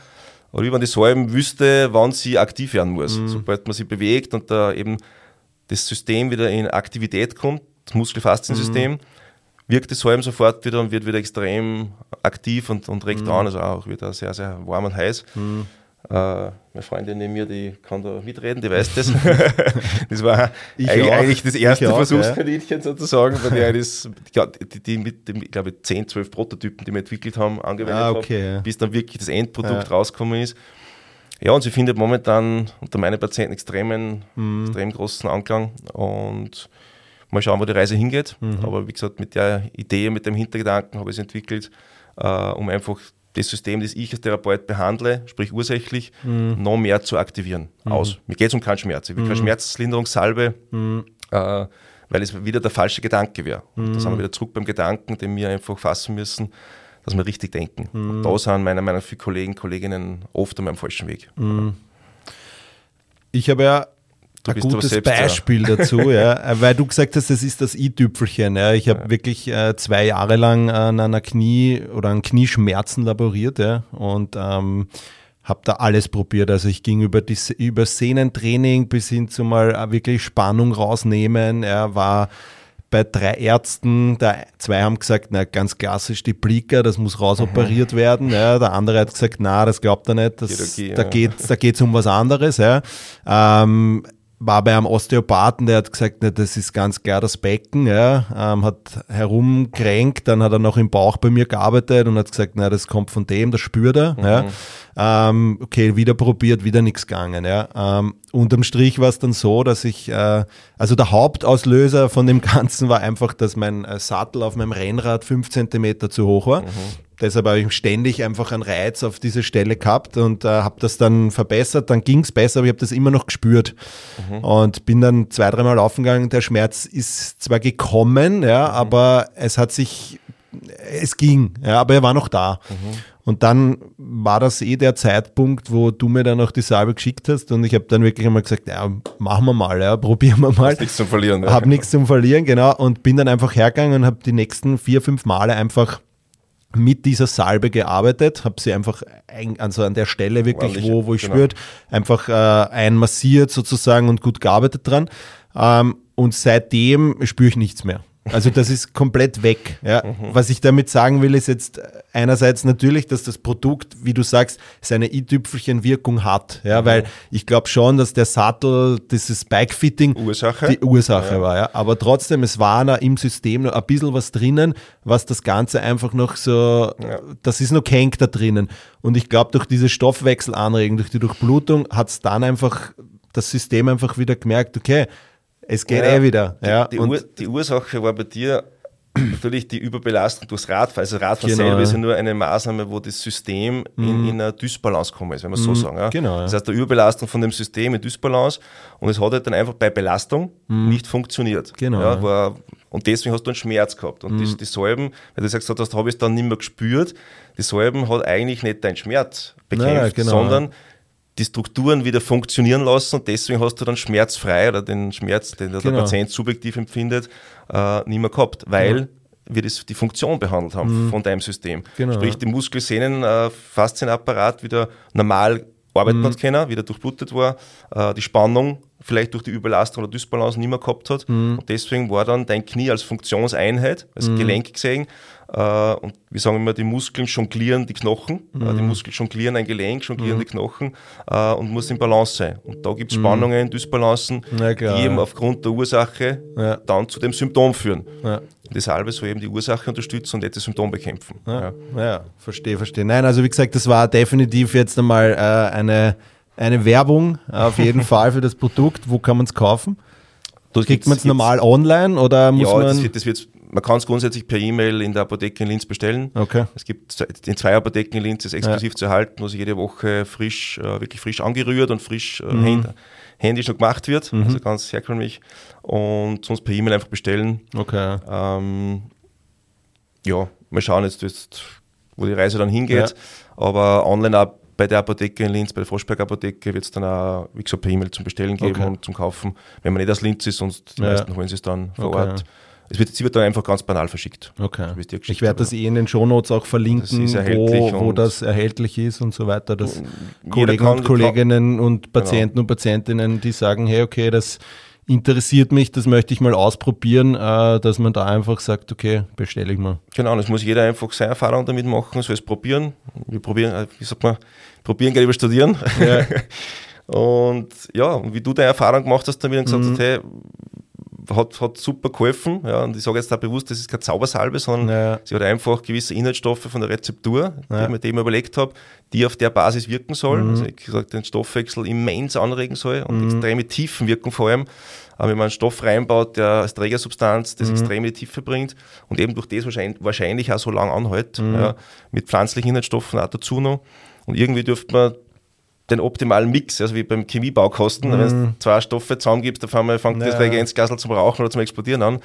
B: Oder wie man die Salben wüsste, wann sie aktiv werden muss. Mhm. Sobald man sie bewegt und da eben das System wieder in Aktivität kommt, das Muskelfasziensystem, mhm. wirkt die Salben sofort wieder und wird wieder extrem aktiv und, und regt mhm. an, also auch wieder sehr, sehr warm und heiß. Äh, meine Freundin neben mir, die kann da mitreden, die weiß das. das war ich eigentlich, eigentlich das erste auch, Versuchskaninchen ja. sozusagen, bei der das, die, die mit dem, ich glaube, 10, 12 Prototypen, die wir entwickelt haben, angewendet ah, okay, habe, ja. bis dann wirklich das Endprodukt ja. rausgekommen ist. Ja, und sie findet momentan unter meinen Patienten extremen, mhm. extrem großen Anklang und mal schauen, wo die Reise hingeht. Mhm. Aber wie gesagt, mit der Idee, mit dem Hintergedanken habe ich es entwickelt, äh, um einfach das System, das ich als Therapeut behandle, sprich ursächlich, mhm. noch mehr zu aktivieren. Mhm. Aus. Mir geht es um keinen Schmerz. Ich will keine mhm. Schmerzlinderungssalbe, mhm. äh, weil es wieder der falsche Gedanke wäre. Mhm. Da sind wir wieder zurück beim Gedanken, den wir einfach fassen müssen, dass wir richtig denken. Und da sind meiner Meinung nach viele Kollegen, Kolleginnen oft an meinem falschen Weg.
A: Ich habe ja Du ein gutes Beispiel dazu, ja, äh, weil du gesagt hast, das ist das i-Tüpfelchen. Ja. Ich habe ja. wirklich äh, zwei Jahre lang an einer Knie oder an Knieschmerzen laboriert ja, und ähm, habe da alles probiert. Also ich ging über, die, über Sehnentraining bis hin zu mal äh, wirklich Spannung rausnehmen. Er war bei drei Ärzten, der, zwei haben gesagt, na ganz klassisch die Blicker, das muss rausoperiert mhm. werden. Ja, der andere hat gesagt, na, das glaubt er nicht, das, Chirurgie, da ja. geht es um was anderes. Ja. Ähm, war bei einem Osteopathen, der hat gesagt, ne, das ist ganz klar das Becken, ja, ähm, hat herumkränkt, dann hat er noch im Bauch bei mir gearbeitet und hat gesagt, na, das kommt von dem, das spürt er. Mhm. Ja. Ähm, okay, wieder probiert, wieder nichts gegangen. Ja. Ähm, unterm Strich war es dann so, dass ich, äh, also der Hauptauslöser von dem Ganzen war einfach, dass mein äh, Sattel auf meinem Rennrad fünf Zentimeter zu hoch war. Mhm. Deshalb habe ich ständig einfach einen Reiz auf diese Stelle gehabt und äh, habe das dann verbessert. Dann ging es besser, aber ich habe das immer noch gespürt. Mhm. Und bin dann zwei, dreimal laufen gegangen. Der Schmerz ist zwar gekommen, ja, mhm. aber es hat sich, es ging, ja, aber er war noch da. Mhm. Und dann war das eh der Zeitpunkt, wo du mir dann noch die Salbe geschickt hast und ich habe dann wirklich einmal gesagt, ja, machen wir mal, ja, probieren wir mal. Hast
B: nichts zum Verlieren.
A: Ja. Hab nichts zum Verlieren, genau. Und bin dann einfach hergegangen und habe die nächsten vier, fünf Male einfach mit dieser Salbe gearbeitet, habe sie einfach ein, also an der Stelle wirklich, wo, wo ich genau. spürt, einfach äh, einmassiert sozusagen und gut gearbeitet dran. Ähm, und seitdem spüre ich nichts mehr. Also das ist komplett weg. Ja. Mhm. Was ich damit sagen will, ist jetzt einerseits natürlich, dass das Produkt, wie du sagst, seine i-Tüpfelchen Wirkung hat. Ja, mhm. weil ich glaube schon, dass der Sattel, dieses Bike-Fitting
B: Ursache?
A: die Ursache ja. war. Ja. Aber trotzdem, es war da im System noch ein bisschen was drinnen, was das Ganze einfach noch so, ja. das ist noch Kenk da drinnen. Und ich glaube, durch diese Stoffwechselanregung, durch die Durchblutung, hat es dann einfach das System einfach wieder gemerkt, okay, es geht ja, eh wieder. Ja.
B: Die, die, Ur, die, Ursache war bei dir natürlich die Überbelastung durchs Radfahren. Also Radfahren genau, selber ist ja nur eine Maßnahme, wo das System mhm. in, in eine Dysbalance kommen ist, wenn man mhm. so sagen. Ja. Genau, das heißt, die Überbelastung von dem System in Dysbalance und es hat halt dann einfach bei Belastung mhm. nicht funktioniert. Genau. War, und deswegen hast du einen Schmerz gehabt. Und die, mhm. die Salben, weil du sagst, das habe ich dann nicht mehr gespürt, die Salben hat eigentlich nicht deinen Schmerz bekämpft, Nein, genau, sondern die Strukturen wieder funktionieren lassen und deswegen hast du dann schmerzfrei oder den Schmerz, den der, genau. der Patient subjektiv empfindet, äh, nicht mehr gehabt, weil ja. wir das, die Funktion behandelt haben mhm. von deinem System. Genau. Sprich, die Muskelsehnen, äh, Faszienapparat wieder normal arbeiten mhm. hat können, wieder durchblutet war, äh, die Spannung vielleicht durch die Überlastung oder Dysbalance nicht mehr gehabt hat. Mhm. Und deswegen war dann dein Knie als Funktionseinheit, als mhm. Gelenk gesehen, und wir sagen immer, die Muskeln jonglieren die Knochen, mhm. äh, die Muskeln jonglieren ein Gelenk, jonglieren mhm. die Knochen äh, und muss in Balance sein. Und da gibt es mhm. Spannungen, Dysbalancen, ja, die eben ja. aufgrund der Ursache ja. dann zu dem Symptom führen. Deshalb soll eben die Ursache unterstützen und nicht das Symptom bekämpfen.
A: Ja, ja. verstehe, verstehe. Nein, also wie gesagt, das war definitiv jetzt einmal äh, eine, eine Werbung auf jeden Fall für das Produkt. Wo kann man es kaufen? Das Kriegt man es normal online oder muss
B: ja,
A: man?
B: Das wird, das wird man kann es grundsätzlich per E-Mail in der Apotheke in Linz bestellen. Okay. Es gibt in zwei Apotheken in Linz ist exklusiv ja. zu erhalten, wo sie jede Woche frisch, äh, wirklich frisch angerührt und frisch äh, mhm. händisch noch gemacht wird. Mhm. Also ganz herkömmlich. Und sonst per E-Mail einfach bestellen. Okay. Ähm, ja, wir schauen jetzt, jetzt, wo die Reise dann hingeht. Ja. Aber online auch bei der Apotheke in Linz, bei der Froschberg Apotheke, wird es dann auch, wie gesagt, per E-Mail zum Bestellen geben okay. und zum Kaufen. Wenn man nicht aus Linz ist, sonst die ja. meisten holen sie es dann vor okay. Ort es wird, sie wird dann einfach ganz banal verschickt.
A: Okay.
B: So geschickt
A: Ich werde das eh in den Shownotes auch verlinken, wo, wo das erhältlich ist und so weiter. Dass Kollegen
B: kann-
A: und Kolleginnen
B: Genau.
A: und Patienten und Patientinnen, die sagen, hey, okay, das interessiert mich, das möchte ich mal ausprobieren, äh, dass man da einfach sagt, okay, bestelle ich mal.
B: Genau, das muss jeder einfach seine Erfahrung damit machen, soll es probieren. Wir probieren, äh, wie sagt man, probieren geht über studieren.
A: Ja.
B: und ja, und wie du deine Erfahrung gemacht hast damit und gesagt
A: Mhm.
B: hast, hey, hat, hat super geholfen. Ja, und ich sage jetzt da bewusst, das ist keine Zaubersalbe, sondern
A: Ja.
B: sie hat einfach gewisse Inhaltsstoffe von der Rezeptur, die
A: Ja.
B: ich mir dem überlegt habe, die auf der Basis wirken sollen.
A: Mhm.
B: Also ich gesagt, den Stoffwechsel immens anregen soll und extreme Tiefen wirken vor allem. Aber wenn man einen Stoff reinbaut, der als Trägersubstanz
A: Mhm.
B: das extrem in die Tiefe bringt und eben durch das wahrscheinlich, wahrscheinlich auch so lang anhält,
A: Mhm.
B: ja, mit pflanzlichen Inhaltsstoffen auch dazu noch. Und irgendwie dürfte man den optimalen Mix, also wie beim Chemiebaukosten, wenn du zwei Stoffe zusammengibst, auf einmal fängt das
A: Ja.
B: Reagenzgasel zum Rauchen oder zum Explodieren an.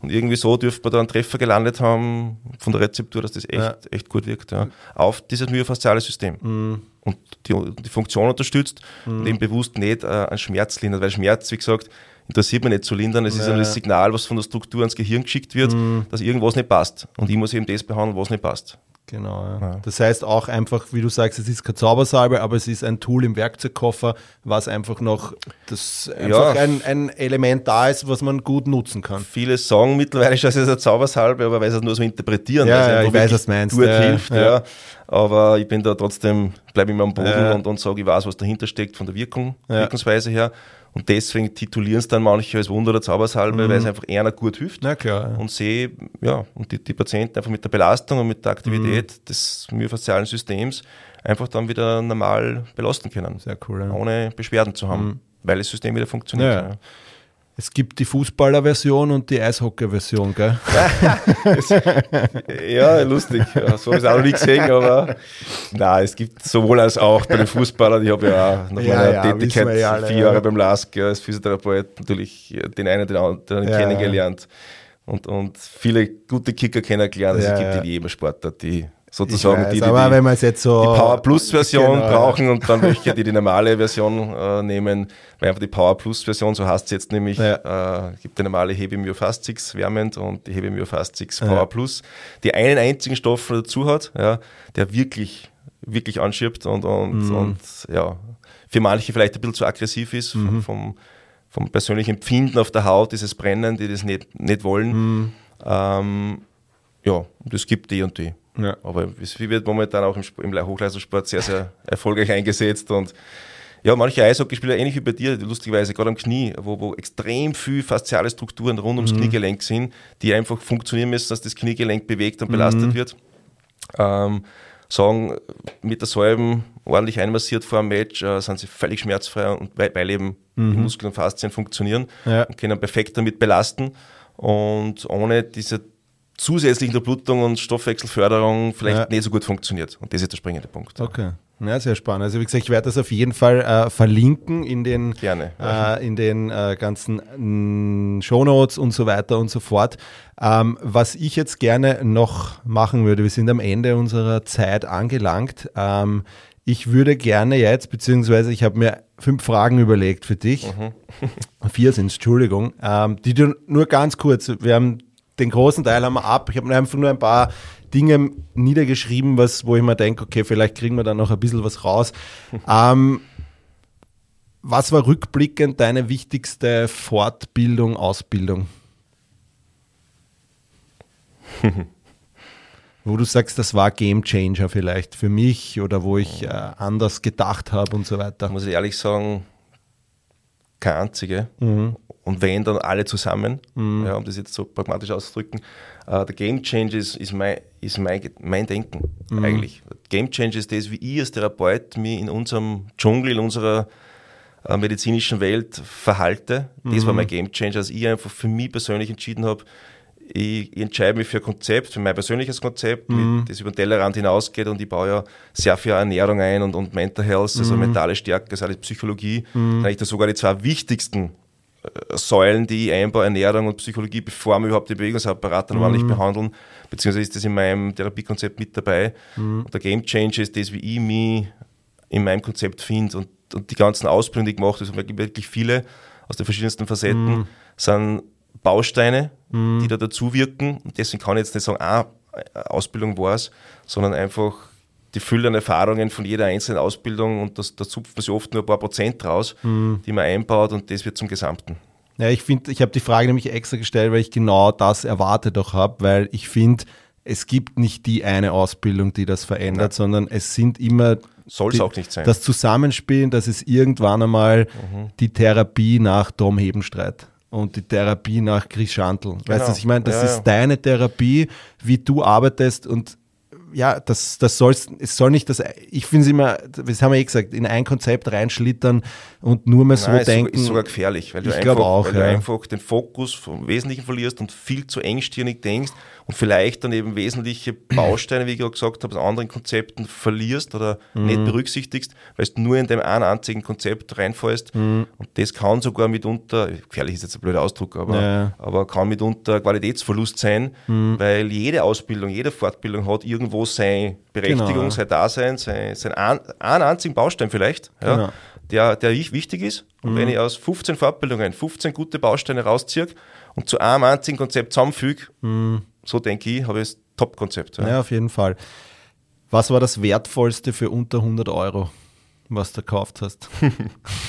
B: Und irgendwie so dürfte man da einen Treffer gelandet haben von der Rezeptur, dass das echt,
A: Ja.
B: echt gut wirkt. Ja. Auf dieses myofasziale System. Und die, die Funktion unterstützt und eben bewusst nicht äh, einen Schmerz lindert, weil Schmerz, wie gesagt, interessiert mich nicht zu lindern. Es ist
A: Ja.
B: ja das Signal, was von der Struktur ans Gehirn geschickt wird, dass irgendwas nicht passt. Und ich muss eben das behandeln, was nicht passt.
A: Genau. Ja.
B: Ja.
A: Das heißt auch einfach, wie du sagst, es ist keine Zaubersalbe, aber es ist ein Tool im Werkzeugkoffer, was einfach noch das einfach
B: Ja.
A: ein, ein Element da ist, was man gut nutzen kann.
B: Viele sagen mittlerweile schon, es ist eine Zaubersalbe, aber weil sie es nur so interpretieren.
A: Ja,
B: einfach
A: ich weiß, was du meinst.
B: Gut hilft,
A: ja.
B: Aber ich bin da trotzdem, bleibe immer am Boden und, und sage, ich weiß, was dahinter steckt von der Wirkung. Wirkungsweise her. Und deswegen titulieren es dann manche als Wunder oder Zaubersalbe, weil es einfach eher gut hilft.
A: Mhm. Na klar. Ja.
B: Und sehe, ja, und die, die Patienten einfach mit der Belastung und mit der Aktivität
A: Mhm.
B: des myofaszialen Systems einfach dann wieder normal belasten können.
A: Sehr cool. Ja.
B: Ohne Beschwerden zu haben, weil das System wieder funktioniert.
A: Ja. Es gibt die Fußballer-Version und die Eishockey-Version, gell?
B: Ja, lustig. Ja, so habe ich es auch noch nie gesehen, aber nein, es gibt sowohl als auch bei den Fußballern. Ich habe ja auch nach
A: Ja,
B: meiner
A: ja,
B: Tätigkeit
A: alle,
B: vier
A: ja.
B: Jahre beim LASK als Physiotherapeut natürlich den einen den anderen kennengelernt und, und viele gute Kicker kennengelernt. Also es gibt in jedem Sportart die sozusagen
A: weiß,
B: die, die,
A: aber
B: die,
A: wenn man jetzt so.
B: die Power Plus Version
A: Genau, ja.
B: brauchen und dann welche, die die normale Version äh, nehmen, weil einfach die Power Plus Version, so heißt es jetzt nämlich,
A: Ja.
B: äh, gibt die normale Hebe Myofascics wärmend und die Hebe Myofascics
A: Ja.
B: Power Plus, die einen einzigen Stoff dazu hat, ja, der wirklich, wirklich anschiebt und, und,
A: Mhm.
B: und ja, für manche vielleicht ein bisschen zu aggressiv ist,
A: Mhm.
B: vom, vom persönlichen Empfinden auf der Haut, dieses Brennen, die das nicht, nicht wollen.
A: Mhm.
B: Ähm, ja, das gibt die und die.
A: Ja.
B: Aber es wird momentan auch im, im Hochleistungssport sehr, sehr erfolgreich eingesetzt und ja, manche Eishockeyspieler, ähnlich wie bei dir, lustigerweise gerade am Knie, wo, wo extrem viel fasziale Strukturen rund ums Kniegelenk sind, die einfach funktionieren müssen, dass das Kniegelenk bewegt und belastet wird. Ähm, sagen, mit der Salben ordentlich einmassiert vor einem Match, äh, sind sie völlig schmerzfrei und weil, weil eben die Muskeln und Faszien funktionieren
A: Ja.
B: und können perfekt damit belasten und ohne diese zusätzliche Unterblutung und Stoffwechselförderung vielleicht
A: Ja.
B: nicht so gut funktioniert. Und das ist der springende Punkt.
A: Okay. Ja, sehr spannend. Also wie gesagt, ich werde das auf jeden Fall äh, verlinken in den,
B: Gerne.
A: äh, in den äh, ganzen mh, Shownotes und so weiter und so fort. Ähm, was ich jetzt gerne noch machen würde, wir sind am Ende unserer Zeit angelangt. Ähm, ich würde gerne jetzt, beziehungsweise ich habe mir fünf Fragen überlegt für dich. Vier sind Entschuldigung. Ähm, die du nur ganz kurz, wir haben den großen Teil haben wir ab. Ich habe mir einfach nur ein paar Dinge niedergeschrieben, was, wo ich mir denke, okay, vielleicht kriegen wir da noch ein bisschen was raus. ähm, was war rückblickend deine wichtigste Fortbildung, Ausbildung? wo du sagst, das war Game Changer vielleicht für mich oder wo ich äh, anders gedacht habe und so weiter.
B: muss ich ehrlich sagen, keine einzige. Und wenn, dann alle zusammen, ja, um das jetzt so pragmatisch auszudrücken. Äh, der Game Changer ist, ist, mein, ist mein, mein Denken eigentlich. Game Changer ist das, wie ich als Therapeut mich in unserem Dschungel, in unserer äh, medizinischen Welt verhalte. Das war mein Game Changer, als ich einfach für mich persönlich entschieden habe, ich, ich entscheide mich für ein Konzept, für mein persönliches Konzept, mit, das über den Tellerrand hinausgeht und ich baue ja sehr viel Ernährung ein und, und Mental Health, also mentale Stärke, also alles Psychologie. Mhm. Eigentlich das sogar die zwei wichtigsten äh, Säulen, die ich einbaue, Ernährung und Psychologie, bevor wir überhaupt den Bewegungsapparat dann ordentlich behandeln, beziehungsweise ist das in meinem Therapiekonzept mit dabei. Und der Game Changer ist das, wie ich mich in meinem Konzept finde und, und die ganzen Ausbildungen, die ich gemacht habe, es gibt wirklich viele aus den verschiedensten Facetten, sind Bausteine mhm. die da dazu wirken. Und deswegen kann ich jetzt nicht sagen, ah, Ausbildung war es, sondern einfach die Fülle an Erfahrungen von jeder einzelnen Ausbildung und das, da zupft man sich oft nur ein paar Prozent raus, mhm. die man einbaut und das wird zum Gesamten.
A: Ja, ich finde, ich habe die Frage nämlich extra gestellt, weil ich genau das erwartet auch habe, weil ich finde, es gibt nicht die eine Ausbildung, die das verändert, ja. sondern es sind immer
B: soll es auch nicht sein.
A: Das Zusammenspielen, das ist irgendwann einmal mhm. die Therapie nach Tom Hebenstreit und die Therapie nach Chris Schandl. Genau. Weißt du, ich meine, das ja, ist ja. deine Therapie, wie du arbeitest und ja, das, das soll es soll nicht das, ich finde es immer, das haben wir eh gesagt, in ein Konzept reinschlittern und nur mehr so Nein, denken.
B: Ist sogar gefährlich, weil, du,
A: einfach, auch,
B: weil ja. du einfach den Fokus vom Wesentlichen verlierst und viel zu engstirnig denkst und vielleicht dann eben wesentliche Bausteine, wie ich gerade gesagt habe, aus anderen Konzepten verlierst oder mhm. nicht berücksichtigst, weil du nur in dem einen einzigen Konzept reinfallst. Mhm. Und das kann sogar mitunter, gefährlich ist jetzt ein blöder Ausdruck, aber, ja. aber kann mitunter Qualitätsverlust sein, mhm. weil jede Ausbildung, jede Fortbildung hat irgendwo seine Berechtigung, genau. sein Dasein, sein, sein ein, einen einzigen Baustein vielleicht. Ja. Genau der, der wichtig ist. Und mhm. wenn ich aus 15 Fortbildungen 15 gute Bausteine rausziehe und zu einem einzigen Konzept zusammenfüge, mhm so denke ich, habe ich das Top-Konzept.
A: Ja. ja, auf jeden Fall. Was war das Wertvollste für unter 100 Euro, was du gekauft hast?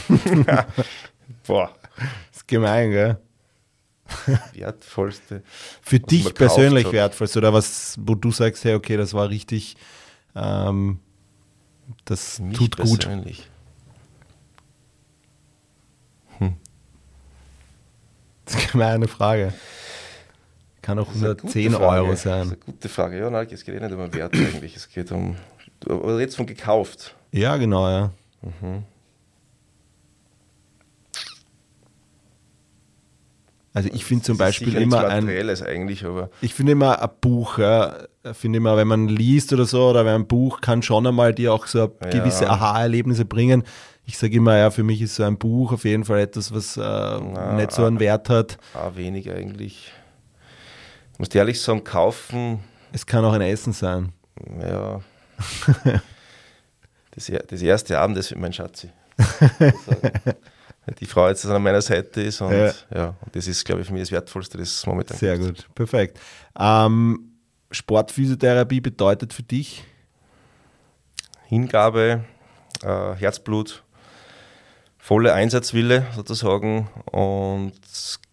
B: Boah.
A: Das ist gemein, gell?
B: Wertvollste.
A: Für dich persönlich wertvollste oder was, wo du sagst, hey, okay, das war richtig, ähm, das Mich tut gut. Persönlich. Hm. Das ist eine Frage. Kann auch 110 Euro sein. Das ist
B: eine gute Frage. Ja, nein, es geht eh nicht um den Wert eigentlich. Es geht um. Du redest von gekauft.
A: Ja, genau, ja. Mhm. Also ich finde zum Beispiel immer ein
B: eigentlich, aber
A: ich finde immer ein Buch, ja, finde immer, wenn man liest oder so oder wenn ein Buch kann schon einmal dir auch so gewisse ja. Aha-Erlebnisse bringen. Ich sage immer, ja, für mich ist so ein Buch auf jeden Fall etwas, was äh, Na, nicht so einen Wert hat.
B: Ah, wenig eigentlich. Ich muss ehrlich sagen, kaufen.
A: Es kann auch ein Essen sein.
B: Ja. das, das erste Abendessen mit meinem Schatzi. die Frau jetzt an meiner Seite ist und ja, ja und das ist, glaube ich, für mich das Wertvollste, das es momentan
A: Sehr gibt. gut, perfekt. Ähm, Sportphysiotherapie bedeutet für dich?
B: Hingabe, äh, Herzblut, volle Einsatzwille sozusagen und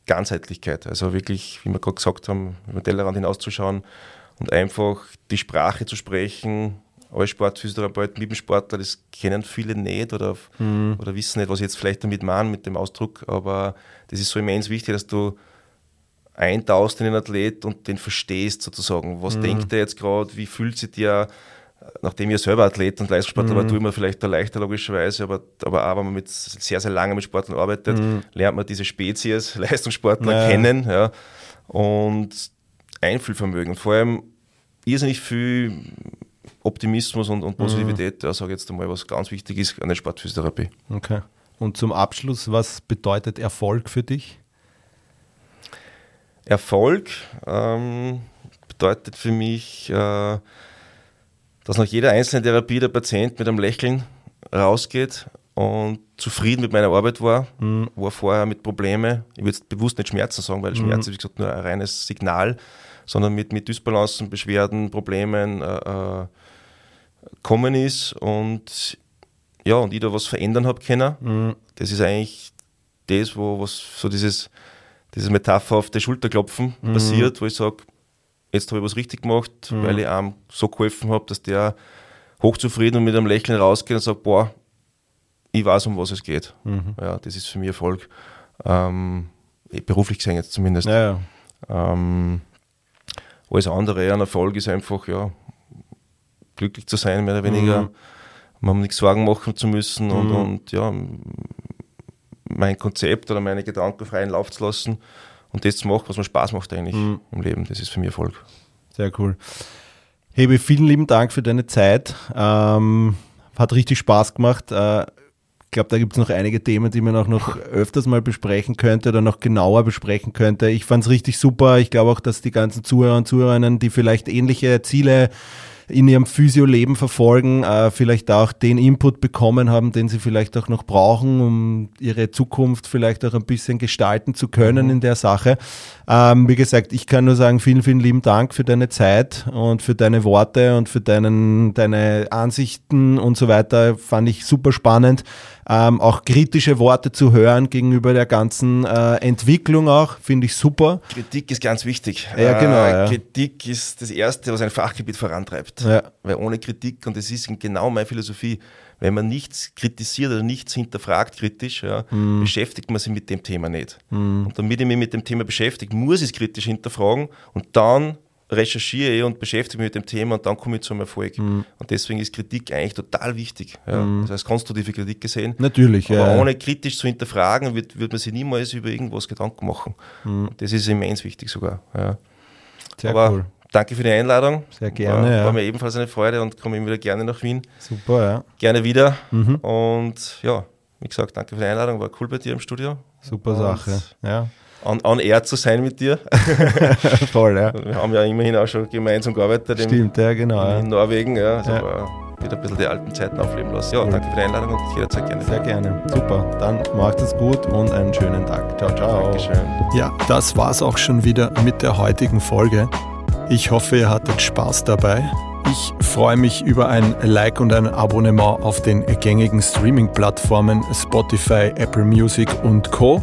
B: Ganzheitlichkeit. Also wirklich, wie wir gerade gesagt haben, über den Tellerrand hinauszuschauen und einfach die Sprache zu sprechen. Als Sportphysiotherapeut mit dem Sportler, das kennen viele nicht oder, mhm. oder wissen nicht, was ich jetzt vielleicht damit meine mit dem Ausdruck, aber das ist so immens wichtig, dass du eintauchst in den Athlet und den verstehst sozusagen. Was mhm. denkt er jetzt gerade, wie fühlt sich der, nachdem ich selber Athlet und Leistungssportler mhm. war, tue ich mir vielleicht da leichter logischerweise, aber, aber auch wenn man mit sehr, sehr lange mit Sportlern arbeitet, mhm. lernt man diese Spezies Leistungssportler naja. kennen ja, und Einfühlvermögen. Und vor allem irrsinnig viel Optimismus und, und Positivität, mhm. ja, sage ich jetzt einmal, was ganz wichtig ist an der Sportphysiotherapie.
A: Okay. Und zum Abschluss, was bedeutet Erfolg für dich?
B: Erfolg ähm, bedeutet für mich, äh, dass nach jeder einzelnen Therapie der Patient mit einem Lächeln rausgeht und zufrieden mit meiner Arbeit war, mhm. war vorher mit Problemen, ich würde jetzt bewusst nicht Schmerzen sagen, weil Schmerzen, mhm. wie gesagt, nur ein reines Signal, sondern mit, mit Dysbalancen, Beschwerden, Problemen äh, äh, kommen ist und ja, und ich da was verändern habe können. Mhm. Das ist eigentlich das, wo was so dieses, dieses Metapher auf der Schulterklopfen mhm. passiert, wo ich sage, jetzt habe ich was richtig gemacht, mhm. weil ich ihm so geholfen habe, dass der hochzufrieden und mit einem Lächeln rausgeht und sagt, boah, ich weiß, um was es geht. Mhm. Ja, das ist für mich Erfolg. Ähm, eh, beruflich gesehen jetzt zumindest. Ja, ja. Ähm, alles andere ein Erfolg ist einfach, ja, glücklich zu sein, mehr oder weniger. Mhm. Man nichts Sorgen machen zu müssen mhm. und, und ja, mein Konzept oder meine Gedanken freien Lauf zu lassen und das zu machen, was mir Spaß macht eigentlich mhm. im Leben. Das ist für mich Erfolg.
A: Sehr cool. Hebe, vielen lieben Dank für deine Zeit. Ähm, hat richtig Spaß gemacht. Äh, ich glaube, da gibt es noch einige Themen, die man auch noch öfters mal besprechen könnte oder noch genauer besprechen könnte. Ich fand es richtig super. Ich glaube auch, dass die ganzen Zuhörer und Zuhörerinnen, die vielleicht ähnliche Ziele in ihrem Physioleben verfolgen, äh, vielleicht auch den Input bekommen haben, den sie vielleicht auch noch brauchen, um ihre Zukunft vielleicht auch ein bisschen gestalten zu können mhm. in der Sache. Ähm, wie gesagt, ich kann nur sagen, vielen, vielen lieben Dank für deine Zeit und für deine Worte und für deinen, deine Ansichten und so weiter. Fand ich super spannend ähm, auch kritische Worte zu hören gegenüber der ganzen äh, Entwicklung auch, finde ich super.
B: Kritik ist ganz wichtig.
A: Ja, genau. Äh,
B: ja. Kritik ist das Erste, was ein Fachgebiet vorantreibt. Ja. Weil ohne Kritik, und das ist genau meine Philosophie, wenn man nichts kritisiert oder nichts hinterfragt kritisch, ja, mm. beschäftigt man sich mit dem Thema nicht. Mm. Und damit ich mich mit dem Thema beschäftige, muss ich es kritisch hinterfragen und dann recherchiere ich und beschäftige mich mit dem Thema und dann komme ich zum Erfolg. Mhm. Und deswegen ist Kritik eigentlich total wichtig. Ja. Mhm. Das heißt, konstruktive Kritik gesehen.
A: Natürlich,
B: Aber
A: ja.
B: ohne kritisch zu hinterfragen, wird, wird man sich niemals über irgendwas Gedanken machen. Mhm. Das ist immens wichtig sogar. Ja. Sehr Aber cool. Danke für die Einladung.
A: Sehr gerne. War,
B: ja. war mir ebenfalls eine Freude und komme immer wieder gerne nach Wien.
A: Super, ja.
B: Gerne wieder. Mhm. Und ja, wie gesagt, danke für die Einladung. War cool bei dir im Studio.
A: Super und Sache. Ja
B: on, on air zu sein mit dir.
A: Voll, ja.
B: Wir haben ja immerhin auch schon gemeinsam gearbeitet.
A: Stimmt, ja, genau.
B: In Norwegen, ja. Also ja. wieder ein bisschen die alten Zeiten aufleben lassen. Ja, cool. danke für die Einladung und jederzeit gerne.
A: Sehr gerne. Super. Dann macht es gut und einen schönen Tag. Ciao, ciao.
B: Dankeschön.
A: Ja, das war's auch schon wieder mit der heutigen Folge. Ich hoffe, ihr hattet Spaß dabei. Ich freue mich über ein Like und ein Abonnement auf den gängigen Streaming-Plattformen Spotify, Apple Music und Co.